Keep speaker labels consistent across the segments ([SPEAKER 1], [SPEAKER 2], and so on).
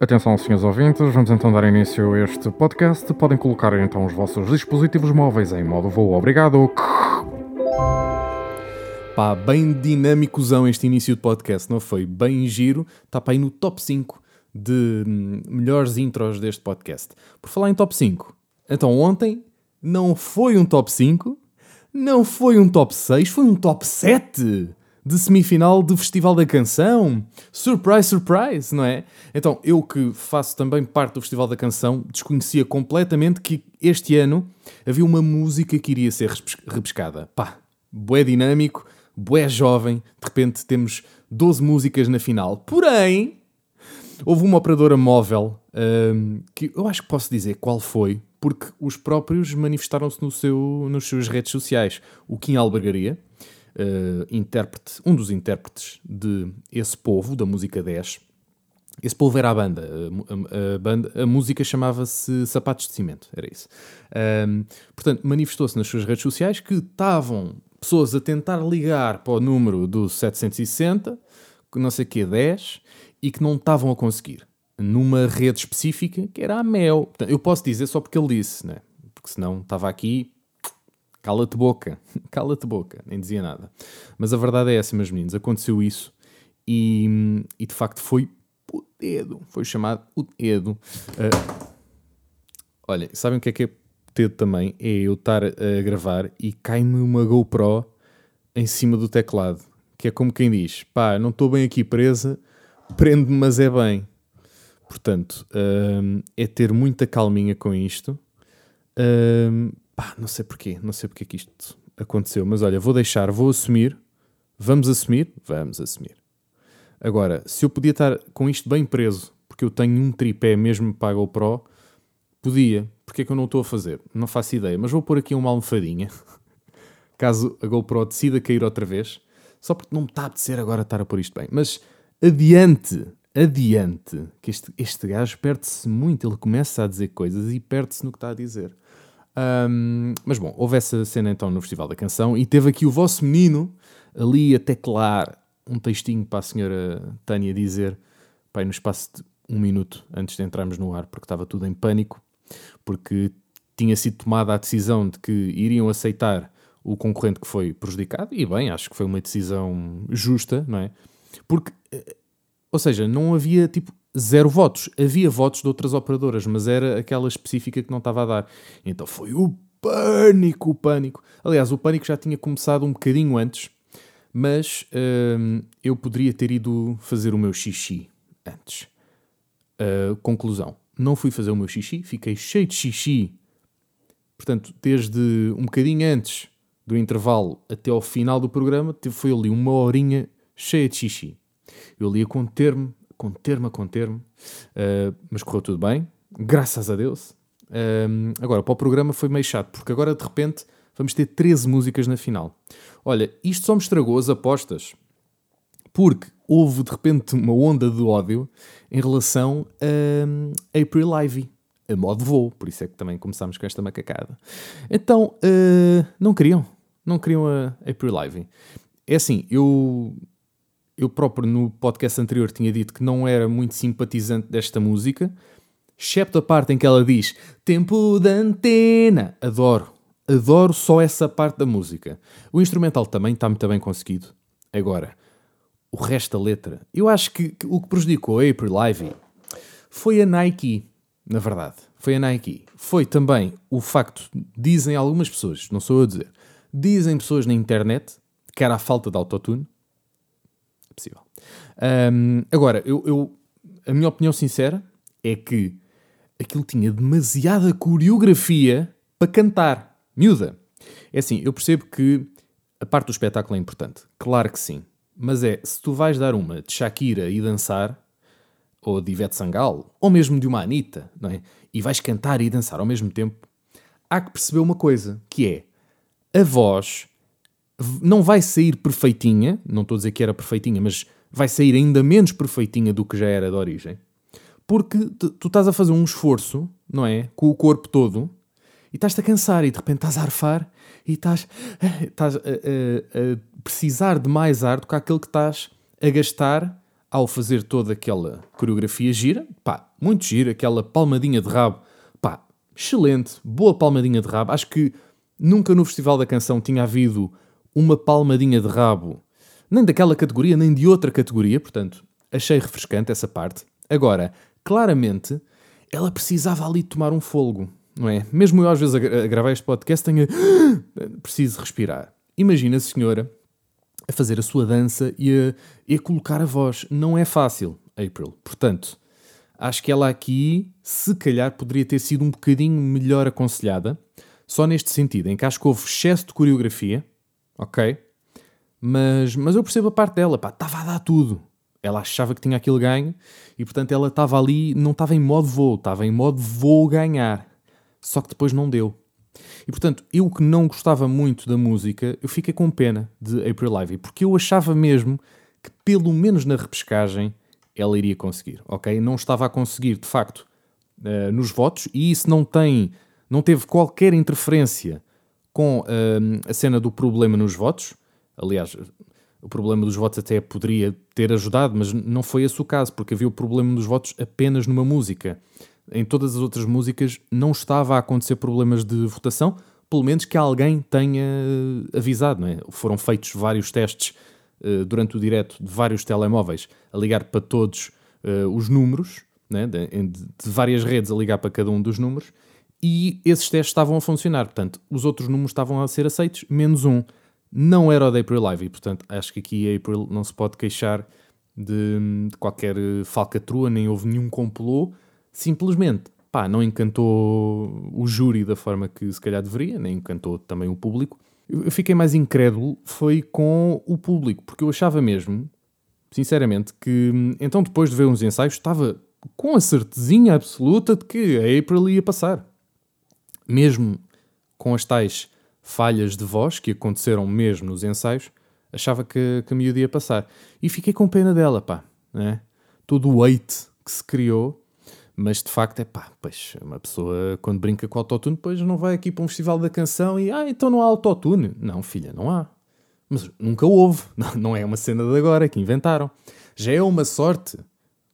[SPEAKER 1] Atenção, senhores ouvintes, vamos então dar início a este podcast. Podem colocar então os vossos dispositivos móveis em modo voo. Obrigado.
[SPEAKER 2] Pá, bem dinâmicozão este início de podcast, não foi? Bem giro, está para aí no top 5 de hum, melhores intros deste podcast. Por falar em top 5, então ontem não foi um top 5, não foi um top 6, foi um top 7 de semifinal do Festival da Canção. Surprise, surprise, não é? Então, eu que faço também parte do Festival da Canção, desconhecia completamente que este ano havia uma música que iria ser repescada. Pá, bué dinâmico, bué jovem, de repente temos 12 músicas na final. Porém, houve uma operadora móvel um, que eu acho que posso dizer qual foi, porque os próprios manifestaram-se no seu, nos seus redes sociais. O Kim Albergaria, uh, intérprete, um dos intérpretes de Esse Povo, da música 10. Esse povo era a banda. A, a, a banda, a música chamava-se Sapatos de Cimento, era isso. Um, portanto, manifestou-se nas suas redes sociais que estavam pessoas a tentar ligar para o número do 760, não sei o que, 10, e que não estavam a conseguir. Numa rede específica que era a Mel. Portanto, eu posso dizer só porque ele disse, né? porque senão estava aqui Cala-te boca, cala-te boca, nem dizia nada. Mas a verdade é essa, meus meninos, aconteceu isso e, e de facto foi o dedo, foi chamado o dedo. Uh, olha, sabem o que é que é dedo também? É eu estar a gravar e cai-me uma GoPro em cima do teclado, que é como quem diz, pá, não estou bem aqui presa, prende-me, mas é bem. Portanto, uh, é ter muita calminha com isto. Uh, Pá, não sei porquê, não sei porque é que isto aconteceu, mas olha, vou deixar, vou assumir. Vamos assumir? Vamos assumir. Agora, se eu podia estar com isto bem preso, porque eu tenho um tripé mesmo para a GoPro, podia. Porque é que eu não estou a fazer? Não faço ideia, mas vou pôr aqui uma almofadinha, caso a GoPro decida cair outra vez, só porque não me está a apetecer agora estar a pôr isto bem. Mas adiante, adiante, que este, este gajo perde-se muito, ele começa a dizer coisas e perde-se no que está a dizer. Um, mas bom, houve essa cena então no Festival da Canção e teve aqui o vosso menino ali a teclar um textinho para a senhora Tânia dizer, pai, no espaço de um minuto antes de entrarmos no ar, porque estava tudo em pânico, porque tinha sido tomada a decisão de que iriam aceitar o concorrente que foi prejudicado, e bem, acho que foi uma decisão justa, não é? Porque, eh, ou seja, não havia tipo zero votos. Havia votos de outras operadoras, mas era aquela específica que não estava a dar. Então foi o pânico, o pânico. Aliás, o pânico já tinha começado um bocadinho antes, mas hum, eu poderia ter ido fazer o meu xixi antes. Uh, conclusão: não fui fazer o meu xixi, fiquei cheio de xixi. Portanto, desde um bocadinho antes do intervalo até ao final do programa, foi ali uma horinha cheia de xixi. Eu ali a conter-me conter-me a conter-me, uh, mas correu tudo bem, graças a Deus. Uh, agora, para o programa foi meio chato, porque agora de repente vamos ter 13 músicas na final. Olha, isto só me estragou as apostas, porque houve de repente uma onda de ódio em relação a April Ivy, a modo voo, por isso é que também começámos com esta macacada. Então, uh, não queriam, não queriam a April Ivy. É assim, eu eu próprio no podcast anterior tinha dito que não era muito simpatizante desta música, excepto a parte em que ela diz Tempo de antena. Adoro, adoro só essa parte da música. O instrumental também está muito bem conseguido. Agora, o resto da letra, eu acho que, o que prejudicou a April Ivy foi a Nike, na verdade. Foi a Nike. Foi também o facto, dizem algumas pessoas, não sou eu a dizer, dizem pessoas na internet que era a falta de autotune possível. Um, agora, eu, eu, a minha opinião sincera é que aquilo tinha demasiada coreografia para cantar. Miúda. É assim, eu percebo que a parte do espetáculo é importante. Claro que sim. Mas é, se tu vais dar uma de Shakira e dançar, ou de Ivete Sangal, ou mesmo de uma Anitta, não é? E vais cantar e dançar ao mesmo tempo, há que perceber uma coisa, que é a voz não vai sair perfeitinha, não estou a dizer que era perfeitinha, mas vai sair ainda menos perfeitinha do que já era de origem, porque tu estás a fazer um esforço, não é? Com o corpo todo e estás-te a cansar e de repente estás a arfar e estás, estás a, a, a, precisar de mais ar do que aquele que estás a gastar ao fazer toda aquela coreografia gira, pá, muito gira, aquela palmadinha de rabo, pá, excelente, boa palmadinha de rabo. Acho que nunca no Festival da Canção tinha havido uma palmadinha de rabo, nem daquela categoria, nem de outra categoria, portanto, achei refrescante essa parte. Agora, claramente, ela precisava ali tomar um folgo, não é? Mesmo eu às vezes a, gravar este podcast tenho preciso respirar. Imagina a senhora a fazer a sua dança e a, e a colocar a voz. Não é fácil, April. Portanto, acho que ela aqui, se calhar, poderia ter sido um bocadinho melhor aconselhada, só neste sentido, em que acho que houve excesso de coreografia, ok? Mas, mas eu percebo a parte dela, pá, estava a dar tudo. Ela achava que tinha aquele ganho e, portanto, ela estava ali, não estava em modo voo, estava em modo vou ganhar. Só que depois não deu. E portanto, eu que não gostava muito da música, eu fiquei com pena de April Ivy, porque eu achava mesmo que pelo menos na repescagem ela iria conseguir, ok? Não estava a conseguir, de facto, uh, nos votos, e isso não tem, não teve qualquer interferência com uh, a cena do problema nos votos. Aliás, o problema dos votos até poderia ter ajudado, mas não foi esse o caso, porque havia o problema dos votos apenas numa música em todas as outras músicas não estava a acontecer problemas de votação, pelo menos que alguém tenha avisado. Não é? Foram feitos vários testes uh, durante o direto de vários telemóveis a ligar para todos uh, os números, de, de, de, várias redes a ligar para cada um dos números, e esses testes estavam a funcionar. Portanto, os outros números estavam a ser aceitos, menos um. Não era o da April Live, e portanto acho que aqui a April não se pode queixar de, de qualquer falcatrua, nem houve nenhum complô simplesmente pá, não encantou o júri da forma que se calhar deveria, nem encantou também o público. Eu fiquei mais incrédulo foi com o público, porque eu achava mesmo, sinceramente, que então depois de ver uns ensaios estava com a certezinha absoluta de que a April ia passar. Mesmo com as tais falhas de voz que aconteceram mesmo nos ensaios, achava que, que a miúda ia passar. E fiquei com pena dela, pá. Né? Todo o hate que se criou mas de facto é pá, pois uma pessoa quando brinca com autotune, depois não vai aqui para um festival da canção e ah, então não há autotune. Não, filha, não há. Mas nunca houve. Não, não é uma cena de agora que inventaram. Já é uma sorte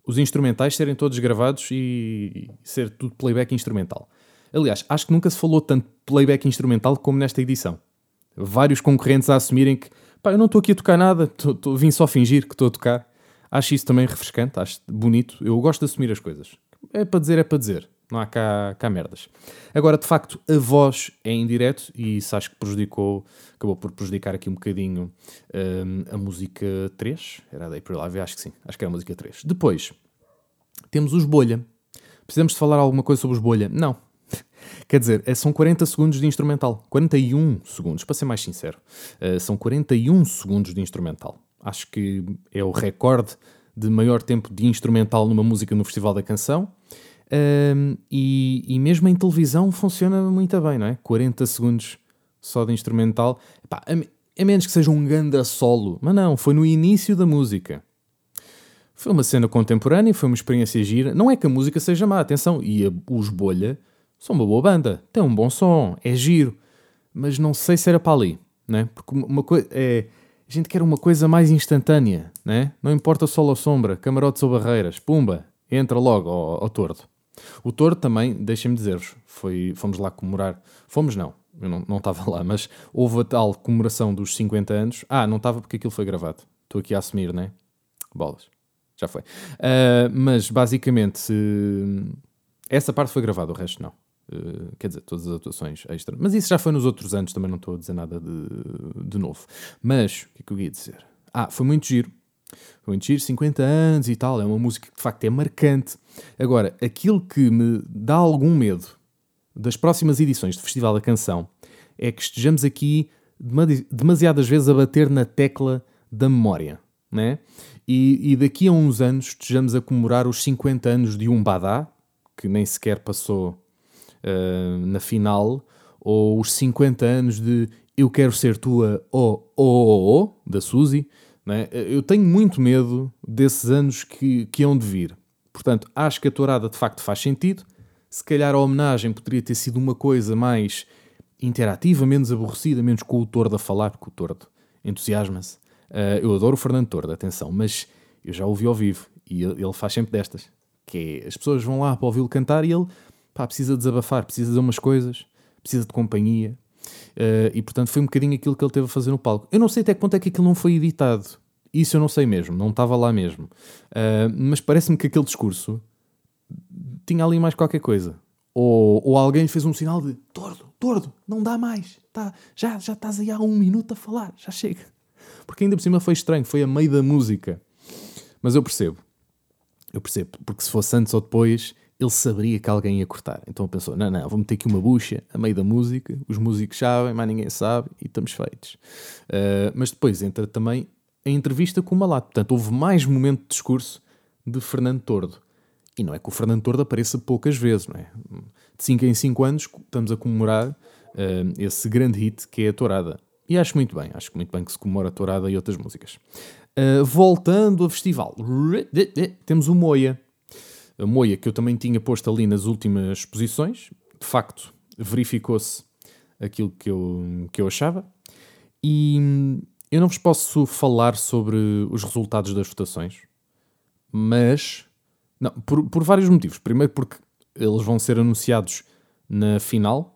[SPEAKER 2] os instrumentais serem todos gravados e ser tudo playback instrumental. Aliás, acho que nunca se falou tanto playback instrumental como nesta edição. Vários concorrentes a assumirem que pá, eu não estou aqui a tocar nada, tô, tô, vim só fingir que estou a tocar. Acho isso também refrescante, acho bonito. Eu gosto de assumir as coisas é para dizer, é para dizer. Não há cá, cá merdas. Agora, de facto, a voz é em e isso acho que prejudicou, acabou por prejudicar aqui um bocadinho um, a música 3. Era da April Live, acho que sim. Acho que era a música 3. Depois, temos os Bolha. Precisamos de falar alguma coisa sobre os Bolha? Não. Quer dizer, é, são 40 segundos de instrumental. 41 segundos, para ser mais sincero. Uh, são 41 segundos de instrumental. Acho que é o recorde de maior tempo de instrumental numa música no Festival da Canção. Um, e, e, mesmo em televisão funciona muito bem, não é? 40 segundos só de instrumental. Epá, a, a, menos que seja um ganda solo. Mas não, foi no início da música. Foi uma cena contemporânea, foi uma experiência gira. Não é que a música seja má, atenção. E a, os Bolha são uma boa banda. Tem um bom som, é giro. Mas não sei se era para ali, né? Porque uma coisa é a gente quer uma coisa mais instantânea, né? Não importa sol ou sombra, camarotes ou barreiras, pumba, entra logo ao, ao tordo. O tordo também, deixem-me dizer-vos, foi, fomos lá comemorar, fomos não, eu não, estava lá, mas houve a tal comemoração dos 50 anos. Ah, não estava porque aquilo foi gravado. Estou aqui a assumir, né? Bolas. Já foi. Uh, mas basicamente, essa parte foi gravada, o resto não. Uh, quer dizer, todas as atuações extra. Mas isso já foi nos outros anos, também não estou a dizer nada de, de novo. Mas, o que é que eu ia dizer? Ah, foi muito giro. Foi muito giro, 50 anos e tal. É uma música que de facto é marcante. Agora, aquilo que me dá algum medo das próximas edições do Festival da Canção é que estejamos aqui demasiadas vezes a bater na tecla da memória. Né? E, e daqui a uns anos estejamos a comemorar os 50 anos de um Badá, que nem sequer passou uh, na final, ou os 50 anos de Eu Quero Ser Tua, oh, oh, oh, oh da Suzy. Né? Eu tenho muito medo desses anos que, que hão de vir. Portanto, acho que a tourada de facto faz sentido. Se calhar a homenagem poderia ter sido uma coisa mais interativa, menos aborrecida, menos com o Tordo a falar, porque o Tordo entusiasma-se. Uh, eu adoro o Fernando Tordo, atenção, mas Eu já ouvi ao vivo e ele ele faz sempre destas. Que é, as pessoas vão lá para ouvi-lo cantar e ele pá, precisa desabafar, precisa dizer umas coisas, precisa de companhia. Eh, e portanto foi um bocadinho aquilo que ele teve a fazer no palco. Eu não sei até que ponto é que aquilo não foi editado. Isso eu não sei mesmo, não estava lá mesmo. Eh, mas parece-me que aquele discurso tinha ali mais qualquer coisa. Ou, ou alguém fez um sinal de tordo, tordo, não dá mais. Tá, já, já estás aí há um minuto a falar, já chega. Porque ainda por cima foi estranho, foi a meio da música. Mas eu percebo. Eu percebo, porque se fosse antes ou depois, ele saberia que alguém ia cortar. Então pensou: não, não, vou meter aqui uma bucha a meio da música, os músicos sabem, mais ninguém sabe e estamos feitos. Uh, mas depois entra também a entrevista com o Malato. Portanto, houve mais momento de discurso de Fernando Tordo. E não é que o Fernando Tordo apareça poucas vezes, não é? De 5 em 5 anos estamos a comemorar uh, esse grande hit que é a Tourada. E acho muito bem, acho muito bem que se comemora a Tourada e outras músicas. Uh, voltando ao festival, temos o Moia. Moia, que eu também tinha posto ali nas últimas posições, de facto, verificou-se aquilo que eu, que eu achava. E hum, eu não vos posso falar sobre os resultados das votações, mas não, por, por vários motivos. Primeiro, porque eles vão ser anunciados na final,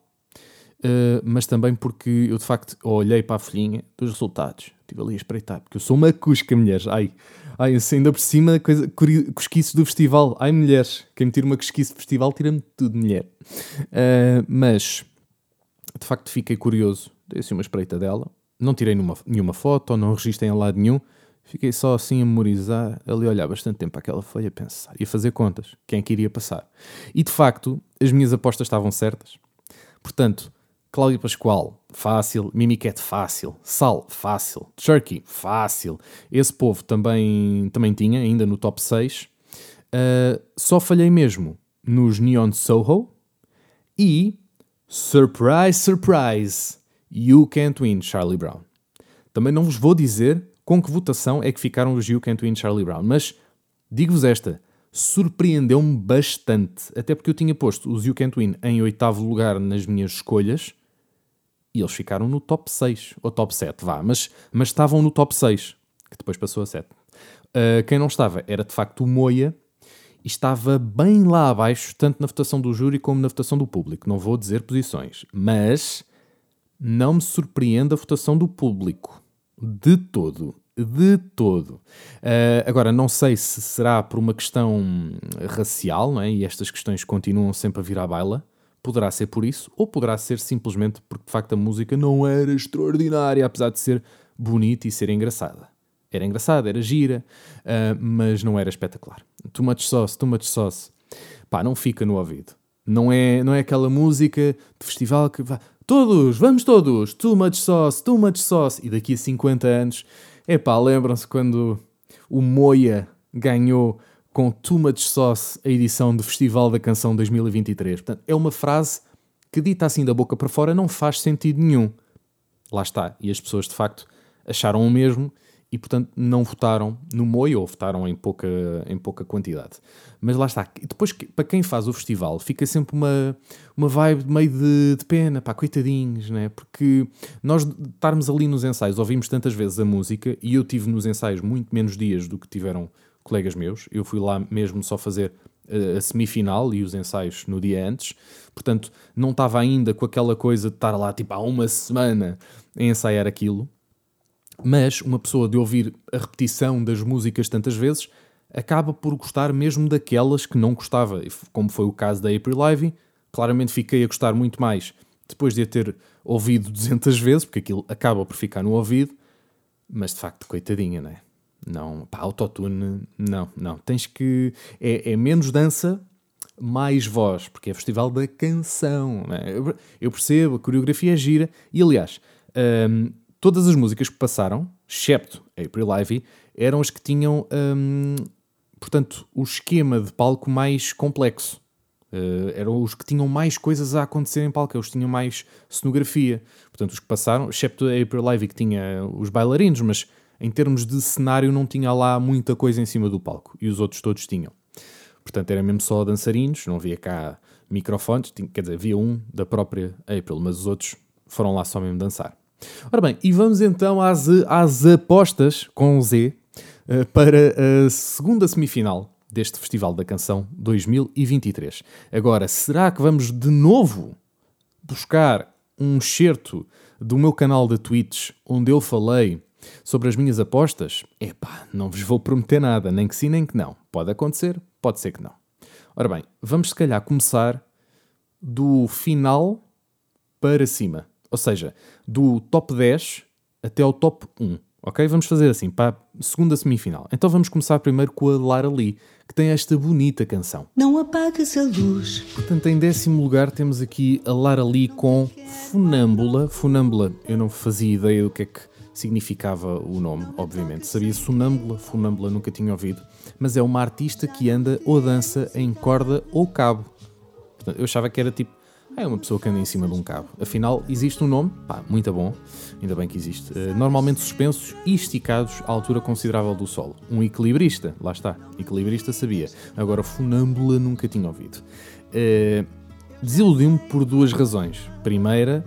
[SPEAKER 2] uh, mas também porque eu de facto olhei para a folhinha dos resultados. Estive ali a espreitar, porque eu sou uma cusca, mulheres. Ai, ai ainda por cima, coisa, cosquice do festival. Ai, mulheres, quem me tira uma cosquice do festival tira-me tudo, mulher. Uh, mas, de facto, fiquei curioso. Dei assim uma espreita dela. Não tirei nenhuma, nenhuma foto, não registrei em lado nenhum. Fiquei só assim a memorizar, ali a olhar bastante tempo aquela folha, a pensar e a fazer contas. Quem é que iria passar? E de facto, as minhas apostas estavam certas. Portanto, Cláudio Pascoal, fácil. Mimiquete, fácil. Sal, fácil. Turkey, fácil. Esse povo também, também tinha, ainda no top 6. Uh, ah, só falhei mesmo nos Neon Soho e, surprise, surprise, You Can't Win, Charlie Brown. Também não vos vou dizer com que votação é que ficaram os You Can't Win Charlie Brown. Mas digo-vos esta, surpreendeu-me bastante. Até porque eu tinha posto os You Can't Win em oitavo lugar nas minhas escolhas e eles ficaram no top 6, ou top 7, vá, mas, mas estavam no top 6, que depois passou a 7. Uh, ah, quem não estava era de facto o Moia e estava bem lá abaixo, tanto na votação do júri como na votação do público. Não vou dizer posições, mas não me surpreende a votação do público. De todo. De todo. Uh, agora, não sei se será por uma questão racial, não é? e estas questões continuam sempre a vir à baila. Poderá ser por isso, ou poderá ser simplesmente porque de facto a música não era extraordinária, apesar de ser bonita e ser engraçada. Era engraçada, era gira, uh, mas não era espetacular. Too much sauce, too much sauce. Pá, não fica no ouvido. Não é, não é aquela música de festival que vai Todos, vamos todos, too much sauce, too much sauce. E daqui a 50 anos, epá, lembram-se quando o Moia ganhou com Too Much Sauce a edição do Festival da Canção 2023. Portanto, é uma frase que, dita assim da boca para fora, não faz sentido nenhum. Lá está. E as pessoas, de facto, acharam o mesmo e, portanto, não votaram no Moio ou votaram em pouca, em pouca quantidade. Mas lá está. Depois, para quem faz o festival, fica sempre uma, uma vibe meio de, de pena, pá, coitadinhos, né? Porque nós estarmos ali nos ensaios, ouvimos tantas vezes a música e eu tive nos ensaios muito menos dias do que tiveram colegas meus. Eu fui lá mesmo só fazer a semifinal e os ensaios no dia antes, portanto não estava ainda com aquela coisa de estar lá tipo há uma semana a ensaiar aquilo mas uma pessoa de ouvir a repetição das músicas tantas vezes acaba por gostar mesmo daquelas que não gostava, como foi o caso da April Ivy. Claramente fiquei a gostar muito mais depois de a ter ouvido 200 vezes, porque aquilo acaba por ficar no ouvido, mas de facto, coitadinha, não é? Não, pá, autotune, não, não. Tens que. É, é, menos dança, mais voz, porque é festival da canção. É? Eu, eu, percebo, a coreografia é gira, e aliás, hum, todas as músicas que passaram, excepto April Ivy, eram as que tinham, hum, portanto, o esquema de palco mais complexo. Uh, eram os que tinham mais coisas a acontecer em palco, eles tinham mais cenografia. Portanto, os que passaram, excepto a April Ivy, que tinha os bailarinos, mas em termos de cenário não tinha lá muita coisa em cima do palco. E os outros todos tinham. Portanto, era mesmo só dançarinos, não havia cá microfones, quer dizer, havia um da própria April, mas os outros foram lá só mesmo dançar. Ora bem, e vamos então às, às apostas com Z uh, para a segunda semifinal deste Festival da Canção 2023. Agora, será que vamos de novo buscar um excerto do meu canal de Twitch onde eu falei sobre as minhas apostas? Epá, não vos vou prometer nada, nem que sim, nem que não. Pode acontecer, pode ser que não. Ora bem, vamos se calhar começar do final para cima. Ou seja, do top 10 até ao top 1. Ok? Vamos fazer assim, para a segunda semifinal. Então vamos começar primeiro com a Lara Lee, que tem esta bonita canção.
[SPEAKER 3] Não apagues a luz.
[SPEAKER 2] Portanto, em décimo lugar temos aqui a Lara Lee com Funâmbula. Funâmbula, eu não fazia ideia do que é que significava o nome, obviamente. Sabia sonâmbula, funâmbula nunca tinha ouvido, mas é uma artista que anda ou dança em corda ou cabo. Portanto, eu achava que era tipo é uma pessoa que anda em cima de um cabo. Afinal, existe um nome, pá, muito bom, ainda bem que existe, uh, normalmente suspensos e esticados à altura considerável do solo. Um equilibrista, lá está, equilibrista sabia. Agora, funâmbula nunca tinha ouvido. Uh, Desiludiu-me por duas razões. Primeira,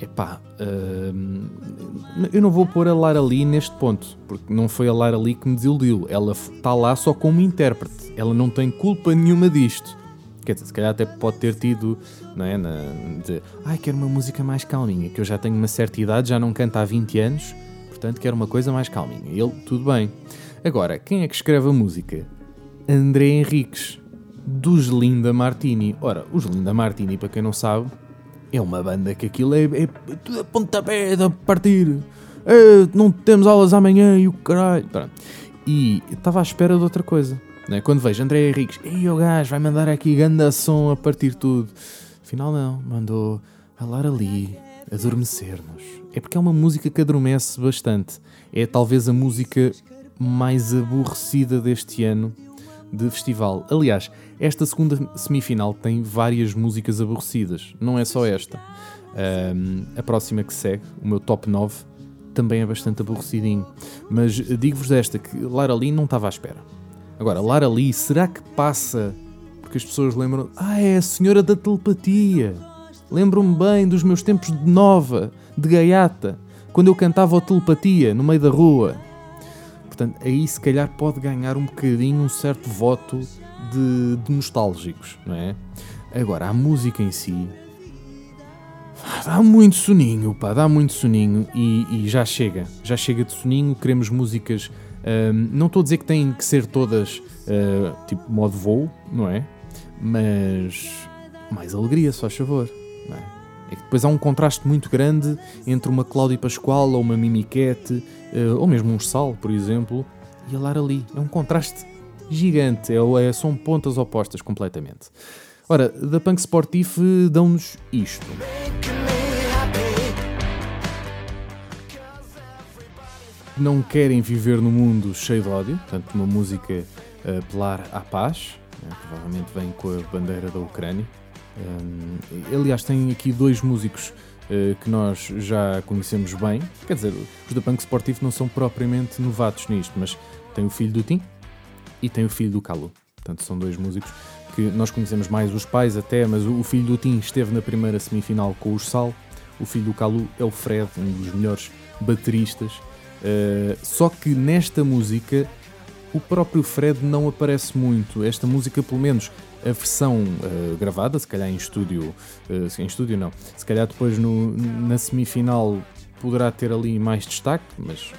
[SPEAKER 2] epá, uh, eu não vou pôr a Lara Lee neste ponto, porque não foi a Lara Lee que me desiludiu. Ela está lá só como intérprete. Ela não tem culpa nenhuma disto. Quer dizer, se calhar até pode ter tido, não é? Na, de, ai, quero uma música mais calminha, que eu já tenho uma certa idade, já não canto há 20 anos, portanto quero uma coisa mais calminha. Ele, tudo bem. Agora, quem é que escreve a música? André Henriques, dos Linda Martini. Ora, os Linda Martini, para quem não sabe, é uma banda que aquilo é, é tudo a pontapé de partir. É, não temos aulas amanhã e o caralho. Pronto. E estava à espera de outra coisa. Né? Quando vejo André Henriques, ei o gajo vai mandar aqui ganda som a partir tudo. Afinal não, mandou a Lara ali, adormecer-nos. É porque é uma música que adormece bastante. É talvez a música mais aborrecida deste ano de festival. Aliás, esta segunda semifinal tem várias músicas aborrecidas, não é só esta. Um, a próxima que segue, o meu top 9, também é bastante aborrecidinho. Mas digo-vos esta, que Lara Lee não estava à espera. Agora, Lara Lee, será que passa porque as pessoas lembram. Ah, é a senhora da telepatia. Lembro-me bem dos meus tempos de nova, de gaiata, quando eu cantava o telepatia no meio da rua. Portanto, aí se calhar pode ganhar um bocadinho um certo voto de, de nostálgicos, não é? Agora, a música em si. Dá muito soninho, pá, dá muito soninho e, e já chega, já chega de soninho. Queremos músicas não estou a dizer que têm que ser todas uh, tipo modo voo, não é? Mas mais alegria, se faz favor. Não é? é que depois há um contraste muito grande entre uma Cláudia Pascoal ou uma Mimiquete, uh, ou mesmo um Sal, por exemplo, e a Lara Lee. É um contraste gigante, é, é, são pontas opostas completamente. Ora, da Punk Sportif dão-nos isto. não querem viver num mundo cheio de ódio, portanto, uma música a apelar à paz, né, provavelmente vem com a bandeira da Ucrânia. Um, aliás, tem aqui dois músicos uh, que nós já conhecemos bem, quer dizer, os da Punk Sportivo não são propriamente novatos nisto, mas tem o filho do Tim e tem o filho do Calu. Portanto, são dois músicos que nós conhecemos mais os pais até, mas o filho do Tim esteve na primeira semifinal com os Sal. O filho do Calu é o Fred, um dos melhores bateristas Uh, só que nesta música o próprio Fred não aparece muito. Esta música, pelo menos a versão uh, gravada, se calhar em estúdio, uh, em estúdio não, se calhar depois no, na semifinal poderá ter ali mais destaque, mas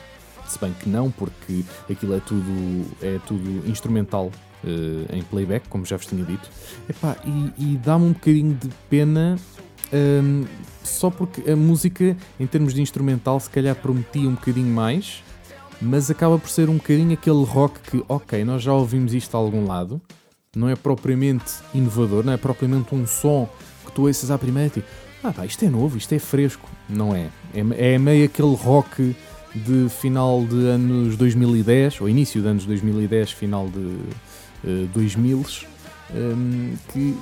[SPEAKER 2] se bem que não, porque aquilo é tudo, é tudo instrumental uh, em playback, como já vos tinha dito. Epá, e, e dá-me um bocadinho de pena um, só porque a música, em termos de instrumental, se calhar prometia um bocadinho mais, mas acaba por ser um bocadinho aquele rock que, ok, nós já ouvimos isto a algum lado, não é propriamente inovador, não é propriamente um som que tu ouças à primeira e ah pá, isto é novo, isto é fresco. Não é. É, é meio aquele rock de final de anos 2010, ou início de anos 2010, final de uh, 2000, um, que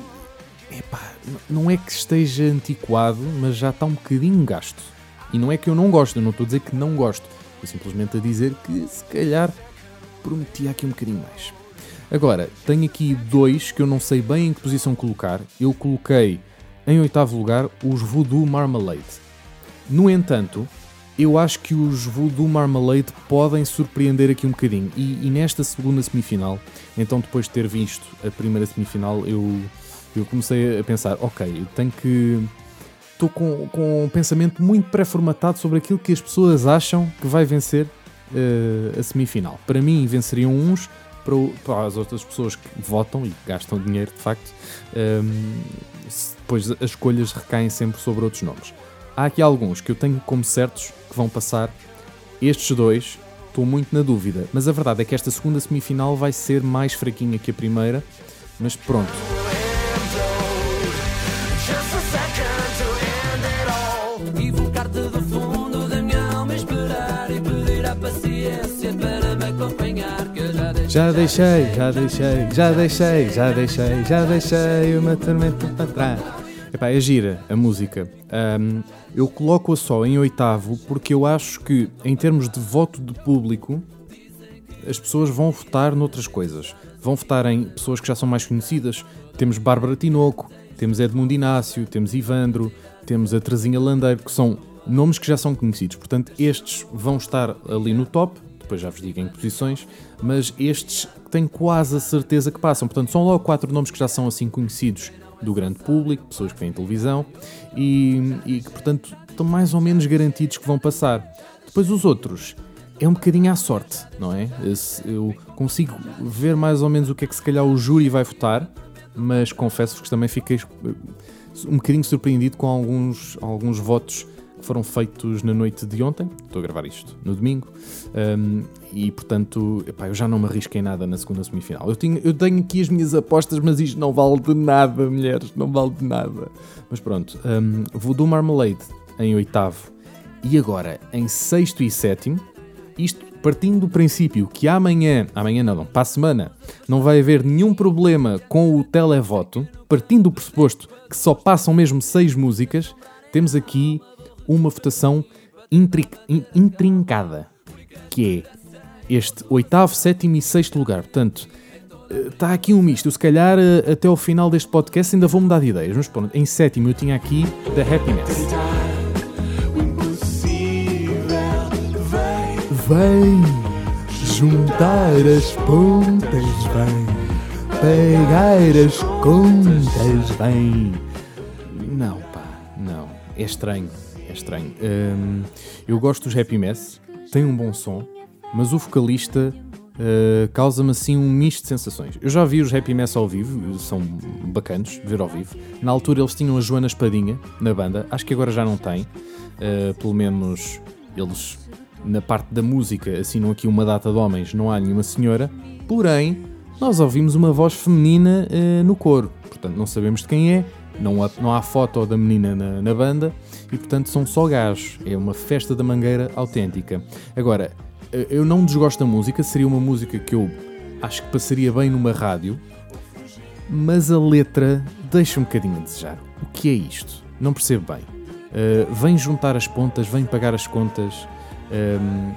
[SPEAKER 2] epá, não é que esteja antiquado, mas já está um bocadinho gasto. E não é que eu não gosto, eu não estou a dizer que não gosto. Estou simplesmente a dizer que se calhar prometia aqui um bocadinho mais. Agora, tenho aqui dois que eu não sei bem em que posição colocar. Eu coloquei em oitavo lugar os Voodoo Marmalade. No entanto, eu acho que os Voodoo Marmalade podem surpreender aqui um bocadinho. E, e, nesta segunda semifinal, então depois de ter visto a primeira semifinal, eu, eu comecei a pensar: ok, eu tenho que. Estou com, com um pensamento muito pré-formatado sobre aquilo que as pessoas acham que vai vencer uh, a semifinal. Para mim, venceriam uns, para, para, as outras pessoas que votam e gastam dinheiro de facto, um, ehm, depois as escolhas recaem sempre sobre outros nomes. Há aqui alguns que eu tenho como certos que vão passar. Estes dois, estou muito na dúvida. Mas a verdade é que esta segunda semifinal vai ser mais fraquinha que a primeira. Mas pronto. Já deixei, já deixei, já deixei, já deixei, já deixei uma tormenta para trás. Epá, é gira a música. Um, eu coloco-a só em oitavo porque eu acho que, em termos de voto de público, as pessoas vão votar noutras coisas. Vão votar em pessoas que já são mais conhecidas. Temos Bárbara Tinoco, temos Edmundo Inácio, temos Ivandro, temos a Trazinha Landeiro, que são nomes que já são conhecidos. Portanto, estes vão estar ali no top, depois já vos digo em que posições, mas estes tenho quase a certeza que passam. Portanto, são logo quatro nomes que já são assim conhecidos do grande público, pessoas que vêm televisão e, e que, portanto, estão mais ou menos garantidos que vão passar. Depois os outros é um bocadinho à sorte, não é? Eu consigo ver mais ou menos o que é que se calhar o júri vai votar, mas confesso-vos que também fiquei eh, um bocadinho surpreendido com alguns, alguns votos foram feitos na noite de ontem. Estou a gravar isto no domingo. Um, e portanto, epá, eu já não me arrisquei nada na segunda semifinal. Eu, eu tenho aqui as minhas apostas, mas isto não vale de nada, mulheres, não vale de nada. Mas pronto, um, Voodoo Marmalade em oitavo e agora em sexto e sétimo. Isto partindo do princípio que amanhã, amanhã não, não, para a semana, não vai haver nenhum problema com o televoto, partindo do pressuposto que só passam mesmo seis músicas, temos aqui uma votação intrincada, que é este oitavo, sétimo e sexto lugar. Portanto, está eh, aqui um misto. Se calhar eh, até ao final deste podcast ainda vou mudar de ideias. Mas pronto, em sétimo eu tinha aqui The Happiness. Vem juntar as pontas, vem pegar as contas, vem. Não, pá, não. É estranho, estranho. Hum, eu gosto dos Happy Mess, tem um bom som mas o vocalista uh, causa-me assim um misto de sensações. Eu já vi os Happy Mess ao vivo, são bacanos ver ao vivo. Na altura eles tinham a Joana Espadinha na banda, acho que agora já não tem, uh, pelo menos eles na parte da música assinam aqui uma data de homens, não há nenhuma senhora, porém nós ouvimos uma voz feminina uh, no coro, portanto não sabemos de quem é, não há, não há foto da menina na, na banda e portanto são só gajos, é uma festa da mangueira autêntica. Agora, eu não desgosto da música, seria uma música que eu acho que passaria bem numa rádio, mas a letra deixa um bocadinho a desejar. O que é isto? Não percebo bem. Uh, vem juntar as pontas, vem pagar as contas. Um,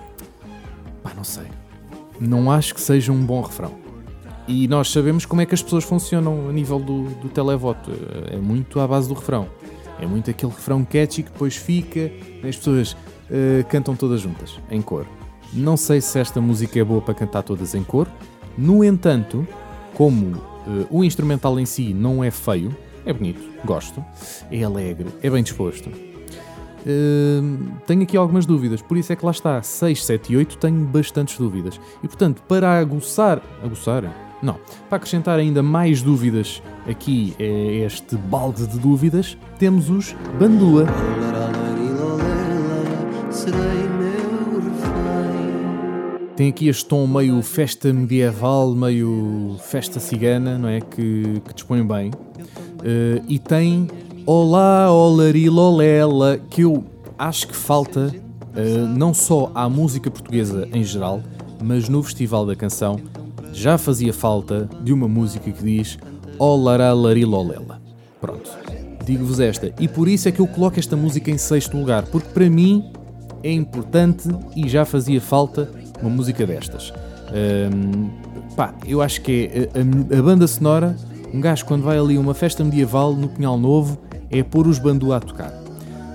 [SPEAKER 2] pá, não sei. Não acho que seja um bom refrão. E nós sabemos como é que as pessoas funcionam a nível do, do televoto. É muito à base do refrão. É muito aquele refrão catchy que depois fica, as pessoas uh, cantam todas juntas, em cor. Não sei se esta música é boa para cantar todas em cor. No entanto, como uh, o instrumental em si não é feio, é bonito, gosto, é alegre, é bem disposto. Uh, tenho aqui algumas dúvidas, por isso é que lá está, 6, 7 e 8 tenho bastantes dúvidas. E portanto, para aguçar, aguçar? Não, para acrescentar ainda mais dúvidas aqui a este balde de dúvidas, temos os Bandua. Tem aqui este tom meio festa medieval, meio festa cigana, não é? Que, que dispõe bem. Uh, e tem Olá, Olari, Lolela, que eu acho que falta uh, não só à música portuguesa em geral, mas no Festival da Canção já fazia falta de uma música que diz Olará, Lari, Lolela. Pronto, digo-vos esta. E por isso é que eu coloco esta música em sexto lugar, porque para mim é importante e já fazia falta uma música destas. Pá, eu acho que é a, a, banda sonora, um gajo quando vai ali a uma festa medieval no Pinhal Novo, é pôr os bandu a tocar.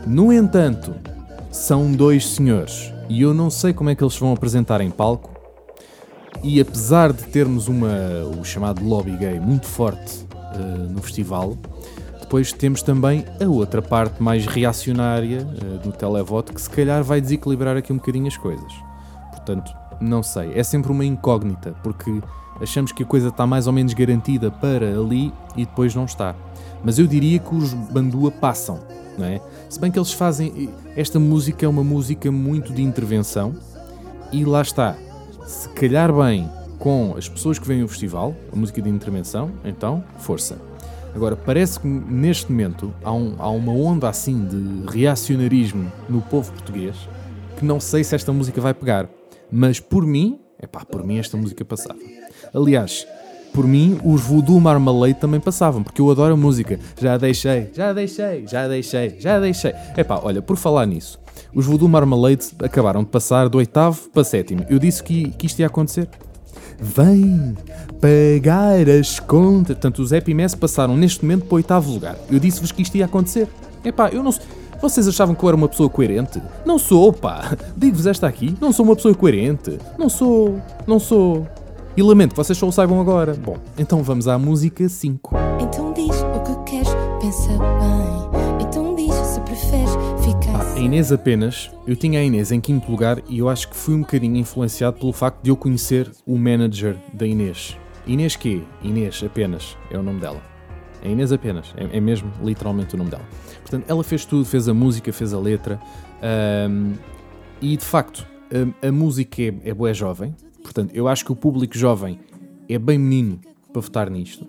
[SPEAKER 2] No entanto, são dois senhores e eu não sei como é que eles vão apresentar em palco. E apesar de termos uma, o chamado lobby gay muito forte uh, no festival, depois temos também a outra parte mais reacionária uh, do televoto que se calhar vai desequilibrar aqui um bocadinho as coisas. Portanto, não sei. É sempre uma incógnita, porque achamos que a coisa está mais ou menos garantida para ali e depois não está. Mas eu diria que os Bandua passam, não é? Se bem que eles fazem. Esta música é uma música muito de intervenção e lá está. Se calhar bem com as pessoas que vêm ao festival, a música de intervenção, então, força. Agora, parece que neste momento há, um, há uma onda assim de reacionarismo no povo português que não sei se esta música vai pegar. Mas por mim, é pá, por mim esta música passava. Aliás, por mim, os Voodoo Marmalade também passavam, porque eu adoro a música. Já deixei, já deixei, já deixei, já deixei. Epá, olha, por falar nisso, os Voodoo Marmalade acabaram de passar do oitavo para sétimo. Eu disse que, que isto ia acontecer. Vem pagar as contas. Portanto, os Happy Mess passaram neste momento para o oitavo lugar. Eu disse-vos que isto ia acontecer. Epá, eu não Vocês achavam que eu era uma pessoa coerente? Não sou, pá. Digo-vos esta aqui. Não sou uma pessoa coerente. Não sou. Não sou. E lamento que vocês só o saibam agora. Bom, então vamos à música 5.
[SPEAKER 3] Então diz o que queres, pensa bem.
[SPEAKER 2] Inês apenas, eu tinha a Inês em quinto lugar e eu acho que fui um bocadinho influenciado pelo facto de eu conhecer o manager da Inês. Inês quê? Inês apenas, é o nome dela. É Inês apenas, é, é mesmo literalmente o nome dela. Portanto, ela fez tudo, fez a música, fez a letra um, e de facto a, a música é, é boa jovem, Portanto, eu acho que o público jovem é bem menino para votar nisto.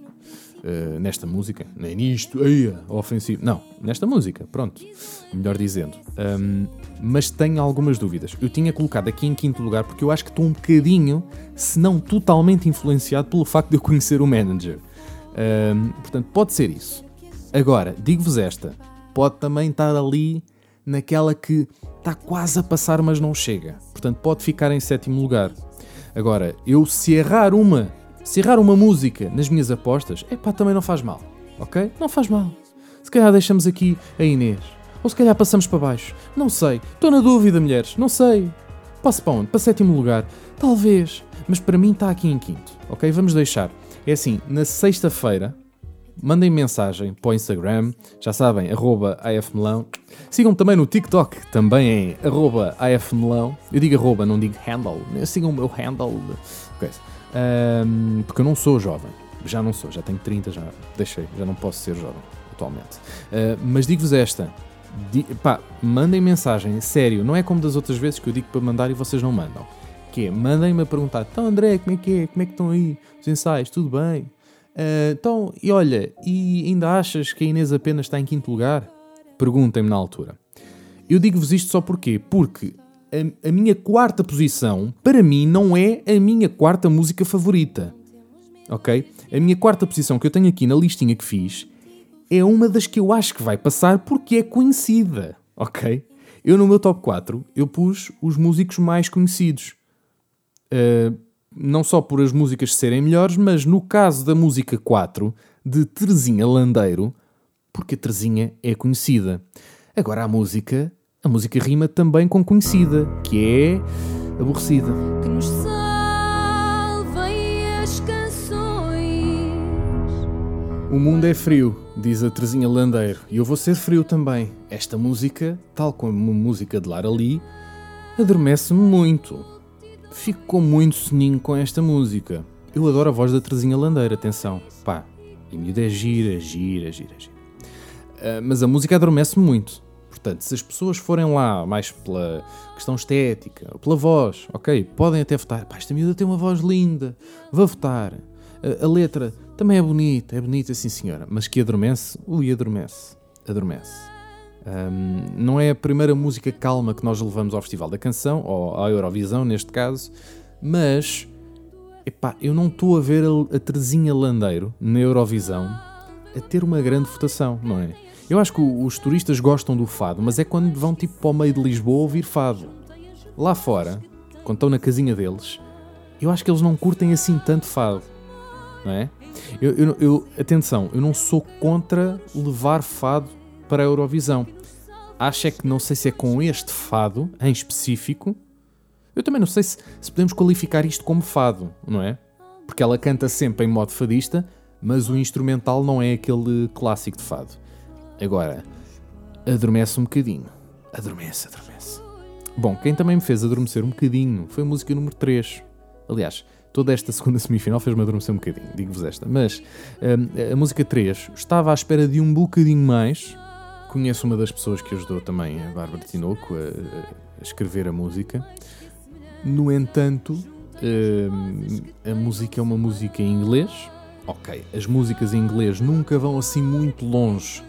[SPEAKER 2] Uh, nesta música, nem nisto, aí, ofensivo. Não, nesta música, pronto, melhor dizendo. Um, mas tenho algumas dúvidas. Eu tinha colocado aqui em quinto lugar porque eu acho que estou um bocadinho, se não totalmente influenciado pelo facto de eu conhecer o manager. Um, portanto, pode ser isso. Agora, digo-vos esta, pode também estar ali naquela que está quase a passar, mas não chega. Portanto, pode ficar em sétimo lugar. Agora, eu se errar uma, se errar uma música nas minhas apostas, é pá, também não faz mal, ok? Não faz mal. Se calhar deixamos aqui a Inês. Ou se calhar passamos para baixo. Não sei. Estou na dúvida, mulheres. Não sei. Passo para onde? Para sétimo lugar? Talvez. Mas para mim está aqui em quinto. Ok? Vamos deixar. É assim, na sexta-feira, mandem mensagem para o Instagram, já sabem, arroba afmelão. Sigam também no TikTok, também em arroba afmelão. Eu digo arroba, não digo handle. Sigam o meu handle. Okay. Um, porque eu não sou jovem. Já não sou, já tenho 30, já deixei, já não posso ser jovem atualmente. Uh, mas digo-vos esta. Di, pá, mandem mensagem, sério, não é como das outras vezes que eu digo para mandar e vocês não mandam. Que é, mandem-me a perguntar, então André, como é que é? Como é que estão aí? Os ensaios, tudo bem? Uh, então, e olha, e ainda achas que a Inês apenas está em quinto lugar? Perguntem-me na altura. Eu digo-vos isto só porquê? Porque a, a, minha quarta posição, para mim, não é a minha quarta música favorita. Ok? A minha quarta posição que eu tenho aqui na listinha que fiz é uma das que eu acho que vai passar porque é conhecida. Ok? Eu no meu top 4 eu pus os músicos mais conhecidos. Uh, não só por as músicas serem melhores, mas no caso da música 4, de Terezinha Landeiro, porque a Terezinha é conhecida. Agora a música, a música rima também com conhecida, que é aborrecida.
[SPEAKER 3] Que nos salvem as canções.
[SPEAKER 2] O mundo é frio, diz a Terezinha Landeiro, e eu vou ser frio também. Esta música, tal como a música de Lara Lee, adormece-me muito fico com muito soninho com esta música. Eu adoro a voz da Terezinha Landeira, atenção. Pá, e miúda é gira, gira, gira, gira. Uh, mas a música adormece muito. Portanto, se as pessoas forem lá mais pela questão estética, pela voz, ok, podem até votar. Pá, esta miúda tem uma voz linda, vou votar. A, a letra também é bonita, é bonita, sim senhora. Mas que adormece? Ui, adormece. Adormece. Um, não é a primeira música calma que nós levamos ao Festival da Canção, ou à Eurovisão neste caso, mas epá, eu não estou a ver a, a Terezinha Landeiro na Eurovisão a ter uma grande votação, não é? Eu acho que os turistas gostam do fado, mas é quando vão tipo para o meio de Lisboa ouvir fado. Lá fora, quando estão na casinha deles, eu acho que eles não curtem assim tanto fado, não é? Eu, eu, eu, atenção, eu não sou contra levar fado para a Eurovisão. acho é que não sei se é com este fado em específico. Eu também não sei se, se podemos qualificar isto como fado, não é? Porque ela canta sempre em modo fadista, mas o instrumental não é aquele clássico de fado. Agora, adormece um bocadinho. Adormece, adormece. Bom, quem também me fez adormecer um bocadinho foi a música número 3. Aliás, toda esta segunda semifinal fez-me adormecer um bocadinho, digo-vos esta. Mas hum, a música 3 estava à espera de um bocadinho mais. Conheço uma das pessoas que ajudou também, a Bárbara Tinoco, a, a escrever a música. No entanto, hum, a música é uma música em inglês. Ok, as músicas em inglês nunca vão assim muito longe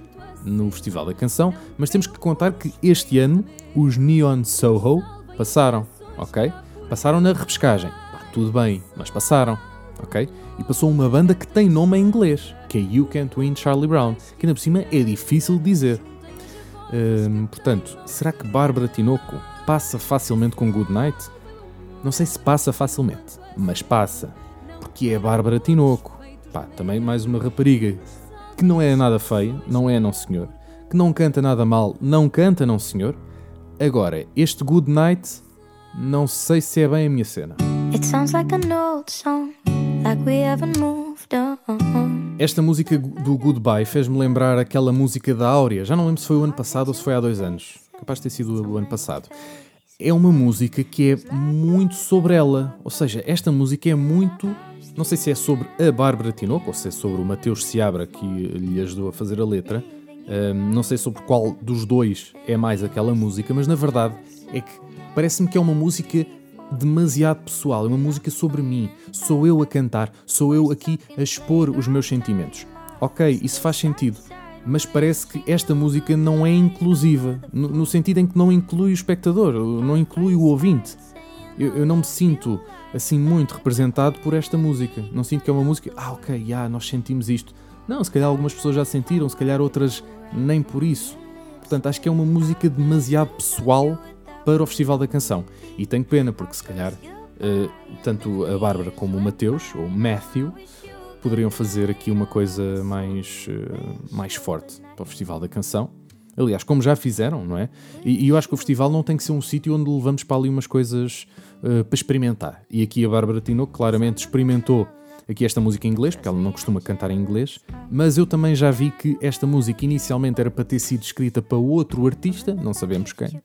[SPEAKER 2] no Festival da Canção, mas temos que contar que este ano os Neon Soho passaram, ok? Passaram na repescagem. Pá, tudo bem, mas passaram, ok? E passou uma banda que tem nome em inglês, que é You Can't Win Charlie Brown, que ainda por cima é difícil de dizer. Hum, portanto, será que Bárbara Tinoco passa facilmente com Good Night? Não sei se passa facilmente, mas passa. Porque é Bárbara Tinoco. Pá, também mais uma rapariga que não é nada feia, não é não senhor. Que não canta nada mal, não canta não senhor. Agora, este Good Night, não sei se é bem a minha cena. Esta música do Goodbye fez-me lembrar aquela música da Áurea. Já não lembro se foi o ano passado ou se foi há dois anos. Capaz de ter sido o ano passado. É uma música que é muito sobre ela. Ou seja, esta música é muito. Não sei se é sobre a Bárbara Tinoco ou se é sobre o Mateus Seabra que lhe ajudou a fazer a letra. Ahm, não sei sobre qual dos dois é mais aquela música, mas na verdade é que parece-me que é uma música demasiado pessoal, é uma música sobre mim. Sou eu a cantar, sou eu aqui a expor os meus sentimentos. Ok, isso faz sentido, mas parece que esta música não é inclusiva, no, no sentido em que não inclui o espectador, não inclui o ouvinte. Eu, eu não me sinto assim muito representado por esta música. Não sinto que é uma música, ah, ok, já, nós sentimos isto. Não, se calhar algumas pessoas já sentiram, se calhar outras nem por isso. Portanto, acho que é uma música demasiado pessoal para o Festival da Canção. E tenho pena, porque se calhar eh, tanto a Bárbara como o Mateus, ou Matthew, poderiam fazer aqui uma coisa mais, eh, mais forte para o Festival da Canção. Aliás, como já fizeram, não é? E, e eu acho que o festival não tem que ser um sítio onde levamos para ali umas coisas eh, para experimentar. E aqui a Bárbara Tinoco claramente experimentou aqui esta música em inglês, porque ela não costuma cantar em inglês, mas eu também já vi que esta música inicialmente era para ter sido escrita para outro artista, não sabemos quem,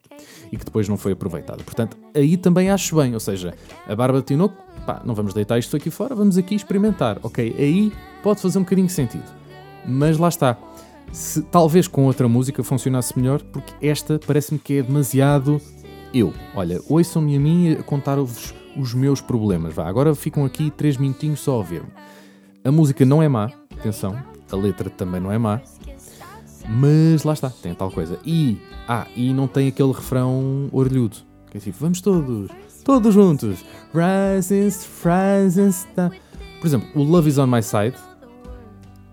[SPEAKER 2] e que depois não foi aproveitada. Portanto, aí também acho bem, ou seja, a Bárbara Tinoco, pá, não vamos deitar isto aqui fora, vamos aqui experimentar. Ok, aí pode fazer um bocadinho de sentido. Mas lá está. Se, talvez com outra música funcionasse melhor, porque esta parece-me que é demasiado eu. Olha, ouçam-me a mim contar-vos os meus problemas. Vá, agora ficam aqui três minutinhos só a ouvir-me. A música não é má, atenção, a letra também não é má, mas lá está, tem tal coisa. E, ah, e não tem aquele refrão orelhudo, que é tipo, vamos todos, todos juntos. Rises, rises, tá. Por exemplo, o Love is on my side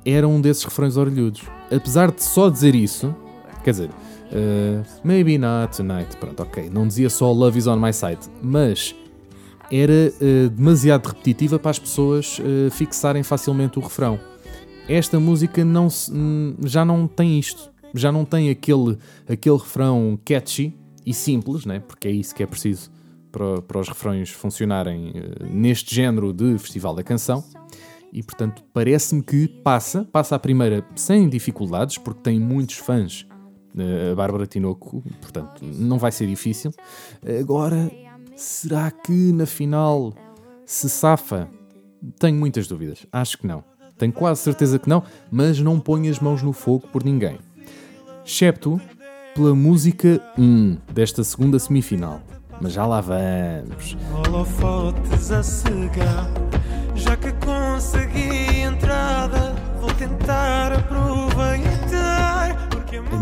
[SPEAKER 2] era um desses refrões orelhudos. Apesar de só dizer isso, quer dizer, uh, maybe not tonight, pronto, ok, não dizia só Love is on my side, mas era uh, demasiado repetitiva para as pessoas uh, fixarem facilmente o refrão. Esta música não se- hum, já não tem isto, já não tem aquele, aquele refrão catchy e simples, né? porque é isso que é preciso para, para os refrões funcionarem neste género de Festival da Canção. E portanto, parece-me que passa, passa a primeira sem dificuldades, porque tem muitos fãs. Uh, A Bárbara Tinoco, portanto, não vai ser difícil. Agora, será que na final se safa? Tenho muitas dúvidas. Acho que não. Tenho quase certeza que não, mas não ponho as mãos no fogo por ninguém. Excepto pela música 1 desta segunda semifinal. Mas já lá vamos.
[SPEAKER 4] holofotes a cegar.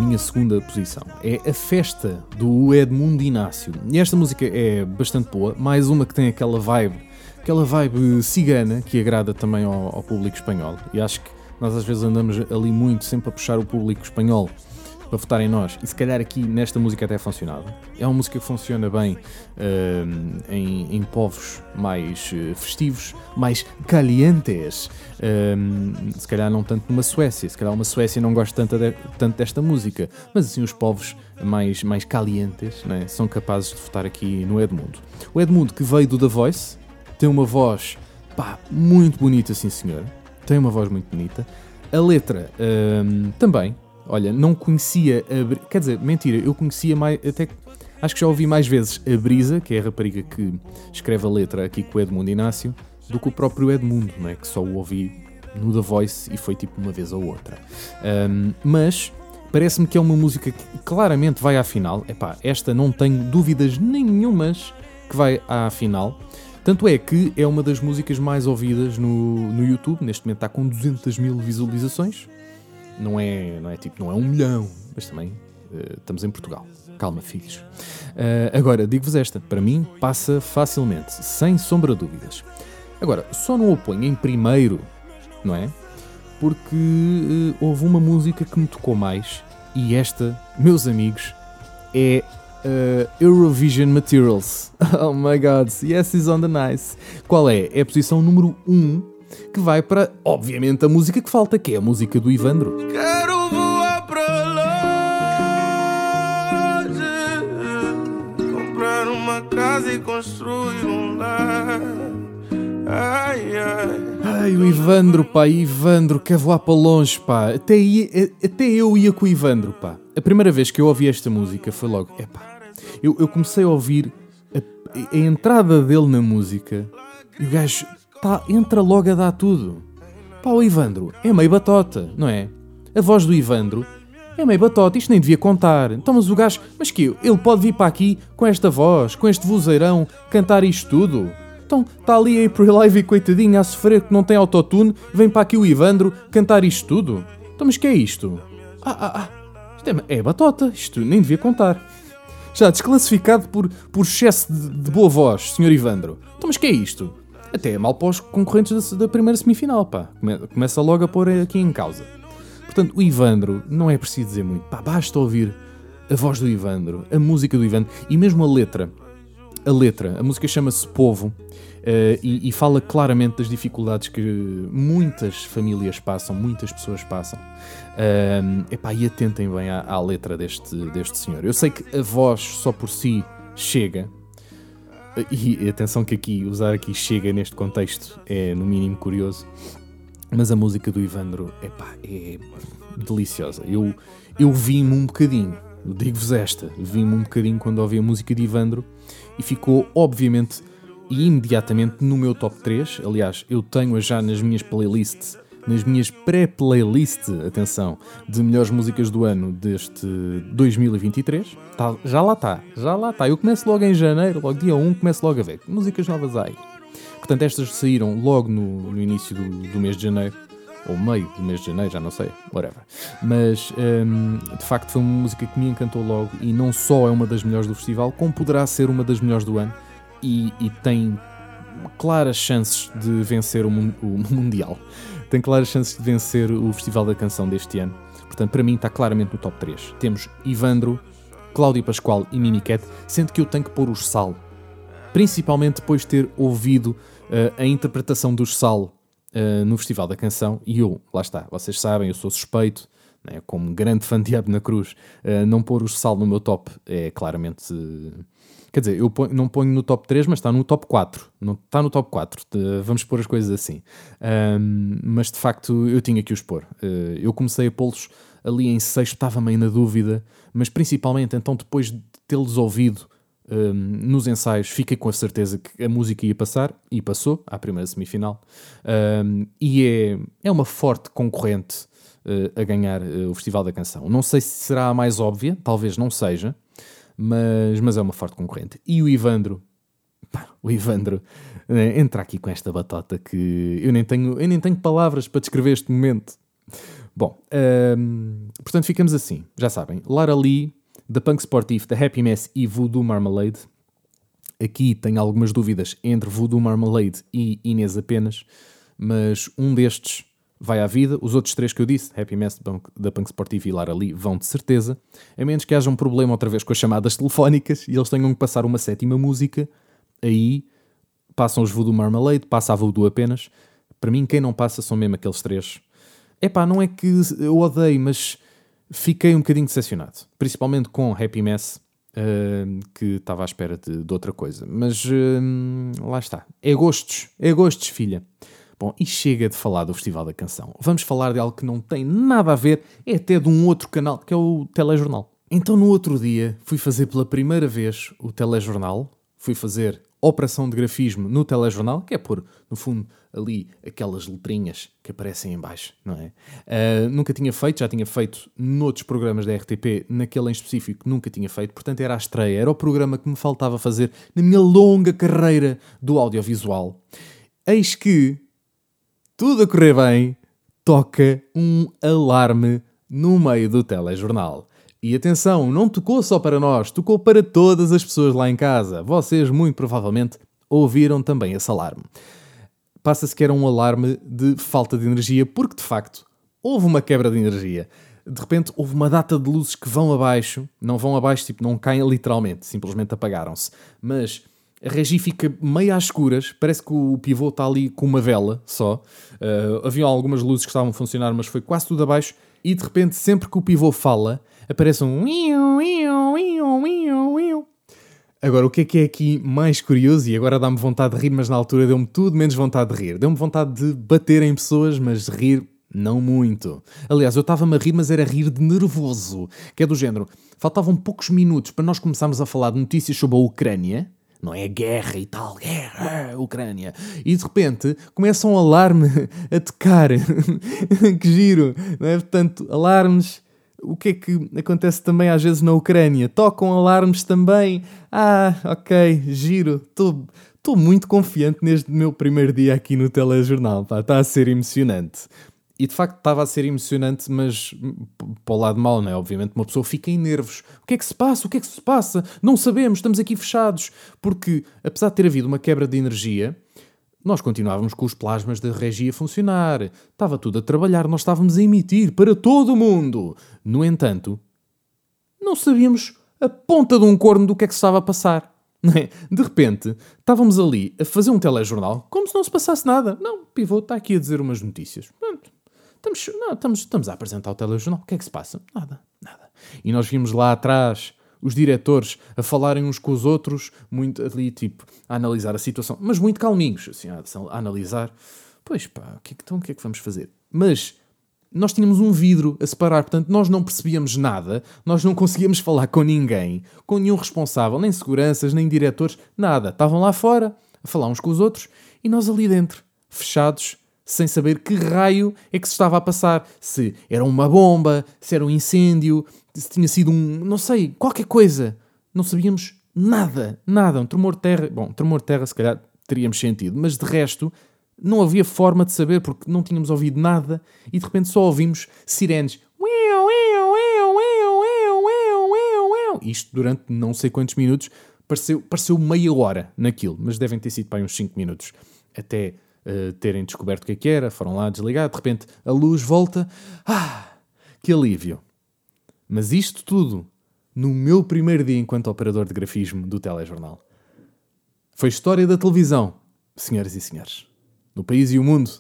[SPEAKER 2] Minha segunda posição é a festa do Edmundo Inácio. E esta música é bastante boa, mais uma que tem aquela vibe, aquela vibe cigana que agrada também ao, ao público espanhol. E acho que nós às vezes andamos ali muito, sempre a puxar o público espanhol para votar em nós, e se calhar aqui nesta música até funcionava. É uma música que funciona bem hum, em, em povos mais eh, festivos, mais calientes. Hum, se calhar não tanto numa Suécia, se calhar uma Suécia não gosta tanto, de- tanto desta música, mas assim os povos mais, mais calientes né, são capazes de votar aqui no Edmundo. O Edmundo que veio do The Voice, tem uma voz pá, muito bonita, sim senhor. Tem uma voz muito bonita. A letra também. Olha, não conhecia a. Quer dizer, mentira, eu conhecia mais. Até acho que já ouvi mais vezes a Brisa, que é a rapariga que escreve a letra aqui com o Edmundo Inácio, do que o próprio Edmundo, não é? Que só o ouvi no The Voice e foi tipo uma vez ou outra. Hum, mas parece-me que é uma música que claramente vai à final. Epá, esta não tenho dúvidas nenhumas que vai à final. Tanto é que é uma das músicas mais ouvidas no, no YouTube. Neste momento está com 200 mil visualizações. Não é, não é tipo, não é um milhão, mas também eh, estamos em Portugal. Calma, filhos. Eh, agora, digo-vos esta, para mim passa facilmente, sem sombra de dúvidas. Agora, só não o ponho em primeiro, não é? Porque eh, houve uma música que me tocou mais e esta, meus amigos, é uh, Eurovision Materials. Oh my god, yes, is on the nice. Qual é? É a posição número 1 um, que vai para, obviamente, a música que falta, que é a música do Ivandro.
[SPEAKER 4] Quero voar pra longe, comprar uma casa e construir um lar. Ai, ai.
[SPEAKER 2] Ai, o Ivandro, pá, Ivandro, quer voar para longe, pá. Até, ia- até eu ia com o Ivandro, pá. A primeira vez que eu ouvi esta música foi logo, epá. Eu, eu comecei a ouvir a, a entrada dele na música e o gajo tá, entra logo a dar tudo. Pá, o Ivandro é meio batota, não é? A voz do Ivandro é meio batota, isto nem devia contar. Então, mas o gajo, mas que ele pode vir para aqui com esta voz, com este vozeirão, cantar isto tudo? Então, está ali a April Live, coitadinha, a sofrer que não tem autotune, vem para aqui o Ivandro cantar isto tudo? Então, mas que é isto? Ah, ah, ah, isto é, é batota, isto nem devia contar. Já desclassificado por, por excesso de, de boa voz, Sr. Ivandro. Então, mas que é isto? Até é mal para os concorrentes da, da primeira semifinal, pá. Come- Começa logo a pôr aqui em causa. Portanto, o Ivandro, não é preciso dizer muito, pá, basta ouvir a voz do Ivandro, a música do Ivandro e mesmo a letra. A letra, a música chama-se Povo eh, e, e fala claramente das dificuldades que muitas famílias passam, muitas pessoas passam. Ahm, epá, e atentem bem à, à letra deste, deste senhor. Eu sei que a voz só por si chega, e atenção que aqui, usar aqui chega neste contexto é no mínimo curioso, mas a música do Ivandro, epá, é deliciosa. Eu, eu vi-me um bocadinho, digo-vos esta, vi-me um bocadinho quando ouvi a música de Ivandro e ficou, obviamente, e imediatamente no meu top 3. Aliás, eu tenho-a já nas minhas playlists, nas minhas pré-playlists, atenção, de melhores músicas do ano deste 2023. Tá, já lá está, já lá está. Eu começo logo em janeiro, logo dia 1, começo logo a ver. Músicas novas aí. Portanto, estas saíram logo no, no início do, do mês de janeiro, ou meio do mês de janeiro, já não sei, whatever. Mas hum, de facto foi uma música que me encantou logo e não só é uma das melhores do festival, como poderá ser uma das melhores do ano e, e tem claras chances de vencer o, o Mundial. Tem claras chances de vencer o Festival da Canção deste ano. Portanto, para mim está claramente no top 3. Temos Ivandro, Cláudio Pascoal e Mimiquete, sendo que eu tenho que pôr os Sal principalmente depois de ter ouvido eh, a interpretação dos Sal eh, no Festival da Canção, e eu, lá está, vocês sabem, eu sou suspeito, né, como grande fã de Diabo na Cruz, eh, não pôr os Sal no meu top é claramente. Quer dizer, eu ponho- não ponho no top 3, mas está no top 4. Não, está no top 4, de- vamos pôr as coisas assim. Ahm, mas de facto eu tinha que os pôr. Eh, eu comecei a pô-los ali em sexto, estava meio na dúvida, mas principalmente então depois de tê-los ouvido um, nos ensaios fiquei com a certeza que a música ia passar e passou à primeira semifinal Um, e é, é uma forte concorrente uh, a ganhar uh, o Festival da Canção. Não sei se será a mais óbvia, talvez não seja, mas, mas é uma forte concorrente. E o Ivandro, pá, o Ivandro eh, entra aqui com esta batota que eu nem tenho, eu nem tenho palavras para descrever este momento. Bom, hum, portanto ficamos assim, já sabem. Lara Lee, The Punk Sportif, The Happy Mess e Voodoo Marmalade. Aqui tenho algumas dúvidas entre Voodoo Marmalade e Inês apenas, mas um destes vai à vida. Os outros três que eu disse, Happy Mess da Punk- Sportiva e Lara Lee, vão de certeza. A menos que haja um problema outra vez com as chamadas telefónicas e eles tenham que passar uma sétima música, aí passam os Voodoo Marmalade, passa a Voodoo apenas. Para mim, quem não passa são mesmo aqueles três. Epá, não é que eu odeio, mas fiquei um bocadinho decepcionado. Principalmente com Happy Mess, eh, que estava à espera de, de outra coisa. Mas eh, lá está. É gostos. É gostos, filha. Bom, e chega de falar do Festival da Canção. Vamos falar de algo que não tem nada a ver, é até de um outro canal, que é o Telejornal. Então, no outro dia, fui fazer pela primeira vez o Telejornal. Fui fazer operação de grafismo no telejornal, que é pôr, no fundo, ali aquelas letrinhas que aparecem em baixo, não é? Ah, nunca tinha feito, já tinha feito noutros programas da RTP, naquele em específico nunca tinha feito, portanto era a estreia, era o programa que me faltava fazer na minha longa carreira do audiovisual. Eis que, tudo a correr bem, toca um alarme no meio do telejornal. E atenção, não tocou só para nós, tocou para todas as pessoas lá em casa. Vocês, muito provavelmente, ouviram também esse alarme. Passa-se que era um alarme de falta de energia, porque de facto houve uma quebra de energia. De repente houve uma data de luzes que vão abaixo, não vão abaixo, tipo, não caem literalmente, simplesmente apagaram-se. Mas a regi fica meio às escuras, parece que o pivô está ali com uma vela só. Uh, havia algumas luzes que estavam a funcionar, mas foi quase tudo abaixo. E de repente, sempre que o pivô fala, aparece um. Agora, o que é que é aqui mais curioso, e agora dá-me vontade de rir, mas na altura deu-me tudo menos vontade de rir. Deu-me vontade de bater em pessoas, mas rir não muito. Aliás, eu estava-me a rir, mas era rir de nervoso. Que é do género, faltavam poucos minutos para nós começarmos a falar de notícias sobre a Ucrânia. Não é guerra e tal, guerra, Ucrânia. E de repente começa um alarme a tocar. que giro, não é? Portanto, alarmes o que é que acontece também às vezes na Ucrânia? Tocam alarmes também. Ah, ok, giro. Estou muito confiante neste meu primeiro dia aqui no telejornal. Está a ser emocionante. E de facto estava a ser emocionante, mas para o lado mau, não é? Obviamente uma pessoa fica em nervos. O que é que se passa? O que é que se passa? Não sabemos, estamos aqui fechados. Porque apesar de ter havido uma quebra de energia, nós continuávamos com os plasmas da regia a funcionar. Estava tudo a trabalhar, nós estávamos a emitir para todo o mundo. No entanto, não sabíamos a ponta de um corno do que é que se estava a passar. De repente, estávamos ali a fazer um telejornal como se não se passasse nada. Não, pivô está aqui a dizer umas notícias. Pronto. Estamos, não, estamos, estamos a apresentar o telejornal. O que é que se passa? Nada, nada. E nós vimos lá atrás os diretores a falarem uns com os outros, muito ali, tipo, a analisar a situação, mas muito calminhos, assim, a, a analisar. Pois pá, o que, é que, então o que é que vamos fazer? Mas nós tínhamos um vidro a separar, portanto nós não percebíamos nada, nós não conseguíamos falar com ninguém, com nenhum responsável, nem seguranças, nem diretores, nada. Estavam lá fora a falar uns com os outros e nós ali dentro, fechados, sem saber que raio é que se estava a passar. Se era uma bomba, se era um incêndio, se tinha sido um. não sei, qualquer coisa. Não sabíamos nada, nada. Um tremor de terra. Bom, tremor de terra se calhar teríamos sentido, mas de resto não havia forma de saber porque não tínhamos ouvido nada e de repente só ouvimos sirenes. Isto durante não sei quantos minutos. Pareceu, pareceu meia hora naquilo, mas devem ter sido para uns 5 minutos até uh, terem descoberto o que é que era. Foram lá desligar, de repente a luz volta. Ah, que alívio! Mas isto tudo no meu primeiro dia enquanto operador de grafismo do telejornal. Foi história da televisão, senhoras e senhores. No país e o mundo.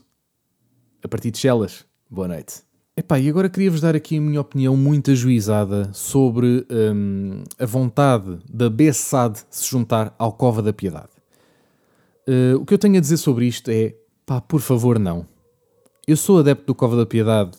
[SPEAKER 2] A partir de Chelas. Boa noite. Epá, e agora queria-vos dar aqui a minha opinião muito ajuizada sobre hum, a vontade da BESAD se juntar ao Cova da Piedade. Uh, o que eu tenho a dizer sobre isto é, pá, por favor, não. Eu sou adepto do Cova da Piedade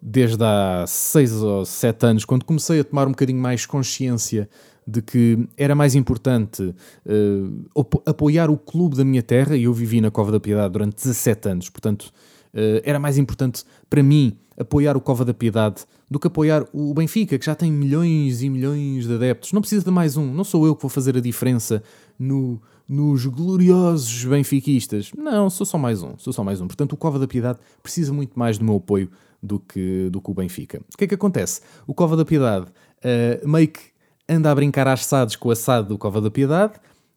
[SPEAKER 2] desde há seis ou sete anos, quando comecei a tomar um bocadinho mais consciência de que era mais importante uh, apoiar o clube da minha terra, e eu vivi na Cova da Piedade durante 17 anos, portanto, uh, era mais importante para mim apoiar o Cova da Piedade do que apoiar o Benfica, que já tem milhões e milhões de adeptos. Não precisa de mais um, não sou eu que vou fazer a diferença no, nos gloriosos benfiquistas. Não, sou só mais um, sou só mais um. Portanto, o Cova da Piedade precisa muito mais do meu apoio do que, do que o Benfica. O que é que acontece? O Cova da Piedade uh, meio que anda a brincar às assados com o assado do Cova da Piedade.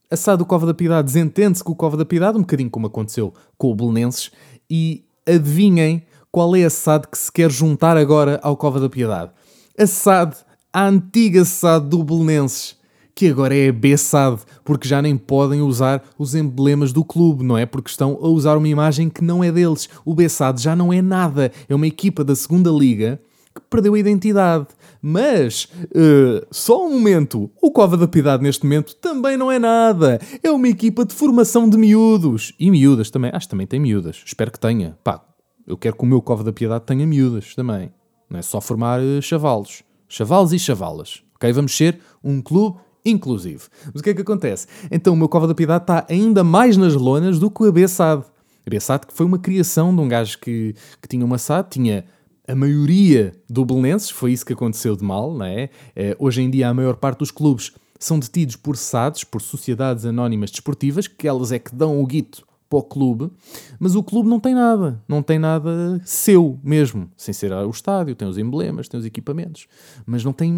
[SPEAKER 2] Assado do Cova da Piedade desentende-se com o Cova da Piedade, um bocadinho como aconteceu com o Belenenses. E adivinhem qual é a SAD que se quer juntar agora ao Cova da Piedade? A SAD, a antiga SAD do Belenenses, que agora é a B-SAD, porque já nem podem usar os emblemas do clube, não é? Porque estão a usar uma imagem que não é deles. O B-SAD já não é nada, é uma equipa da segunda Liga que perdeu a identidade. Mas, uh, só um momento, o Cova da Piedade neste momento também não é nada. É uma equipa de formação de miúdos. E miúdas também. Acho que também tem miúdas. Espero que tenha. Pá, eu quero que o meu Cova da Piedade tenha miúdas também. Não é só formar uh, chavalos. Chavalos e chavalas. Ok? Vamos ser um clube inclusive. Mas o que é que acontece? Então o meu Cova da Piedade está ainda mais nas lonas do que o Abessade. Abessade que foi uma criação de um gajo que, que tinha uma SAD, tinha a maioria do Belenenses, foi isso que aconteceu de mal, não é? Eh, hoje em dia a maior parte dos clubes são detidos por SADs, por Sociedades Anónimas Desportivas, que elas é que dão o guito para o clube, mas o clube não tem nada, não tem nada seu mesmo, sem ser o estádio, tem os emblemas, tem os equipamentos, mas não tem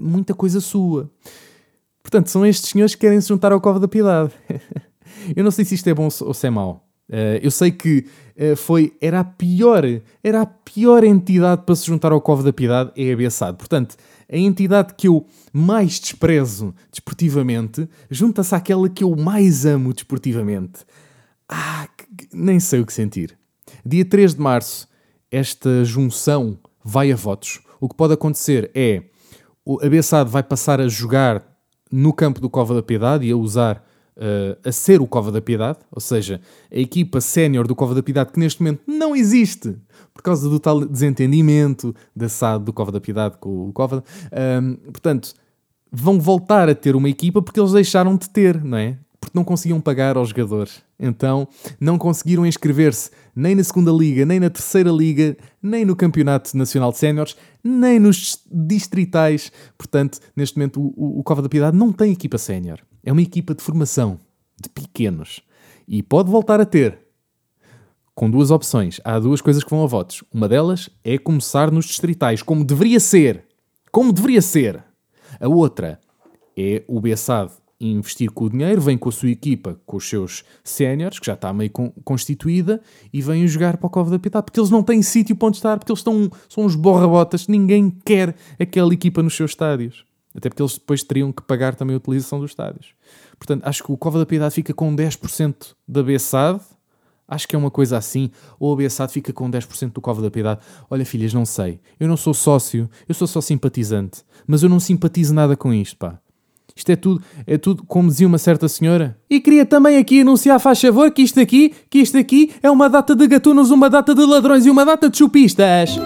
[SPEAKER 2] muita coisa sua. Portanto, são estes senhores que querem se juntar ao Cova da Piedade. eu não sei se isto é bom ou se é mau. Uh, eu sei que uh, foi, era a pior, era a pior entidade para se juntar ao Cova da Piedade, é a Bessade. Portanto, a entidade que eu mais desprezo desportivamente junta-se àquela que eu mais amo desportivamente. Ah, que, nem sei o que sentir. Dia 3 de março, esta junção vai a votos. O que pode acontecer é a Bessade vai passar a jogar no campo do Cova da Piedade e a usar uh, a ser o Cova da Piedade, ou seja, a equipa sénior do Cova da Piedade que neste momento não existe por causa do tal desentendimento da SAD do Cova da Piedade com o Cova. Um, portanto, vão voltar a ter uma equipa porque eles deixaram de ter, não é? Porque não conseguiam pagar aos jogadores. Então não conseguiram inscrever-se nem na segunda liga, nem na terceira liga, nem no campeonato nacional de séniores, nem nos distritais. Portanto, neste momento o, o Cova da Piedade não tem equipa sénior. É uma equipa de formação de pequenos e pode voltar a ter. Com duas opções. Há duas coisas que vão a votos. Uma delas é começar nos distritais, como deveria ser. Como deveria ser. A outra é o Bessade investir com o dinheiro, vem com a sua equipa, com os seus séniores, que já está meio con constituída, e vêm jogar para o Cova da Piedade, porque eles não têm sítio para onde estar, porque eles estão, são uns borrabotas, ninguém quer aquela equipa nos seus estádios. Até porque eles depois teriam que pagar também a utilização dos estádios. Portanto, acho que o Cova da Piedade fica com 10% da BSAD, acho que é uma coisa assim, ou a BSAD fica com 10% do Cova da Piedade. Olha, filhas, não sei. Eu não sou sócio, eu sou só simpatizante, mas eu não simpatizo nada com isto, pá. Isto é tudo, é tudo como dizia uma certa senhora. E queria também aqui anunciar, faz favor, que isto aqui, que isto aqui é uma data de gatunos, uma data de ladrões e uma data de chupistas.